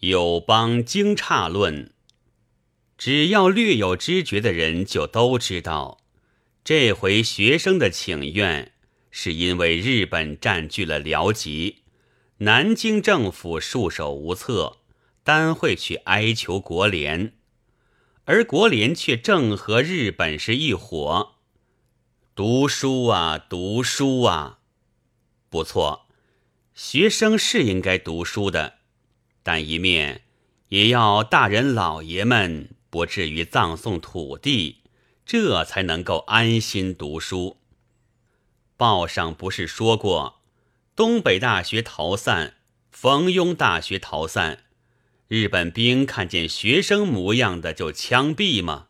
友邦惊诧论，只要略有知觉的人就都知道，这回学生的请愿是因为日本占据了辽吉，南京政府束手无策，单会去哀求国联，而国联却正和日本是一伙。读书啊，读书啊，不错。学生是应该读书的，但一面也要大人老爷们不至于葬送土地，这才能够安心读书。报上不是说过，东北大学逃散，冯庸大学逃散，日本兵看见学生模样的就枪毙吗？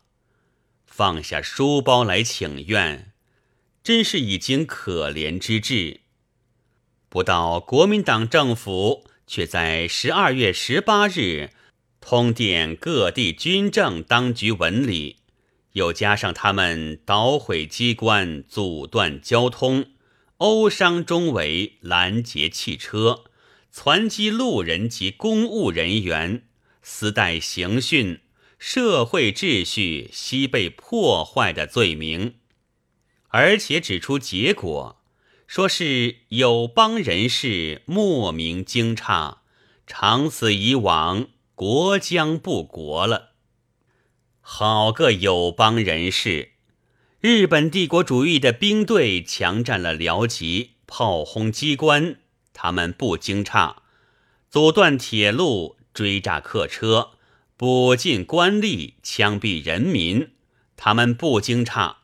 放下书包来请愿，真是已经可怜之至。不到国民党政府却在十二月十八日通电各地军政当局文里，又加上他们捣毁机关、阻断交通、殴伤中围、拦截汽车、攒击路人及公务人员、私带刑讯、社会秩序悉被破坏的罪名，而且指出结果。说是友邦人士莫名惊诧，长此以往，国将不国了。好个友邦人士！日本帝国主义的兵队强占了辽吉，炮轰机关，他们不惊诧；阻断铁路，追炸客车，捕进官吏，枪毙人民，他们不惊诧。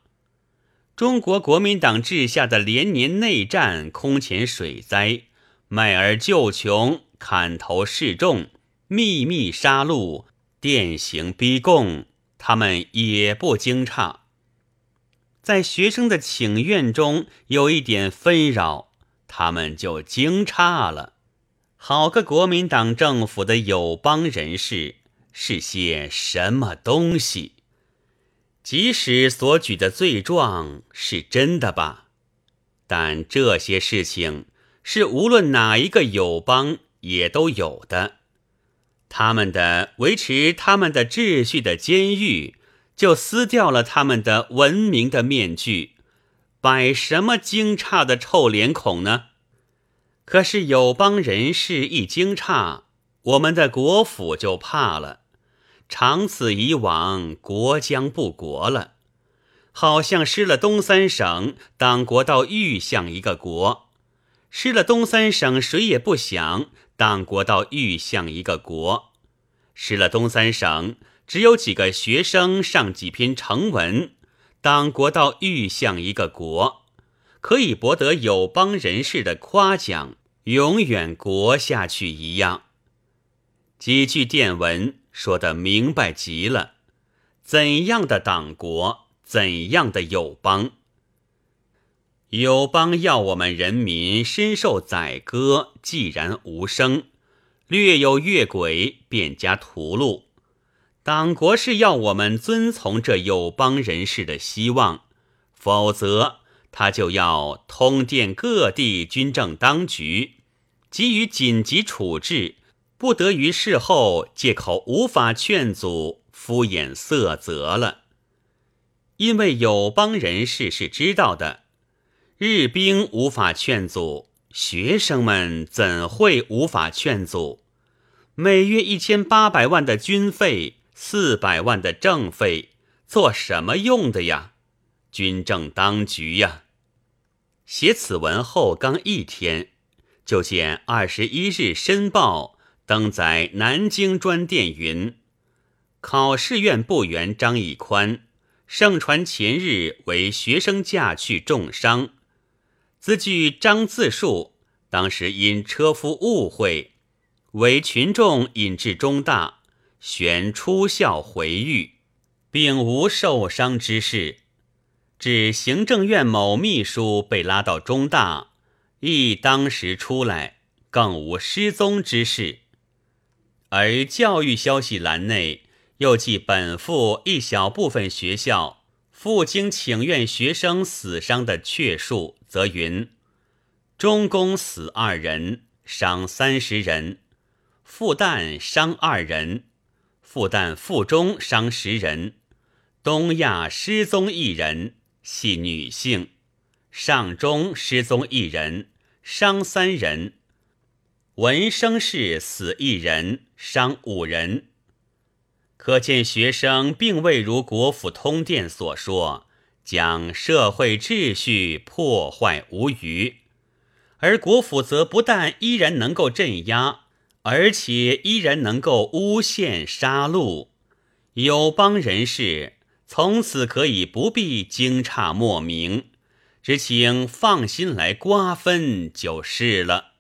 中国国民党治下的连年内战、空前水灾、卖儿救穷、砍头示众、秘密杀戮、电刑逼供，他们也不惊诧。在学生的请愿中有一点纷扰，他们就惊诧了。好个国民党政府的友邦人士，是些什么东西？即使所举的罪状是真的吧，但这些事情是无论哪一个友邦也都有的。他们的维持他们的秩序的监狱，就撕掉了他们的文明的面具，摆什么惊诧的臭脸孔呢？可是友邦人士一惊诧，我们的国府就怕了。长此以往，国将不国了，好像失了东三省，党国到愈像一个国；失了东三省，谁也不想，党国到愈像一个国；失了东三省，只有几个学生上几篇成文，党国到愈像一个国，可以博得友邦人士的夸奖，永远国下去一样。几句电文。说的明白极了，怎样的党国，怎样的友邦？友邦要我们人民深受宰割，既然无声，略有越轨，便加屠戮。党国是要我们遵从这友邦人士的希望，否则他就要通电各地军政当局，给予紧急处置。不得于事后借口无法劝阻，敷衍塞责了。因为友邦人士是知道的，日兵无法劝阻，学生们怎会无法劝阻？每月一千八百万的军费，四百万的政费，做什么用的呀？军政当局呀！写此文后刚一天，就见二十一日申报。登载南京专电云：考试院部员张义宽，盛传前日为学生驾去重伤。兹据张自述，当时因车夫误会，为群众引至中大，旋出校回狱，并无受伤之事。至行政院某秘书被拉到中大，亦当时出来，更无失踪之事。而教育消息栏内又记本附一小部分学校赴京请愿学生死伤的确数，则云：中公死二人，伤三十人；复旦伤二人，复旦附中伤十人，东亚失踪一人，系女性；上中失踪一人，伤三人；文生士死一人，伤五人。可见学生并未如国府通电所说，将社会秩序破坏无余，而国府则不但依然能够镇压，而且依然能够诬陷杀戮，友邦人士从此可以不必惊诧莫名，只请放心来瓜分就是了。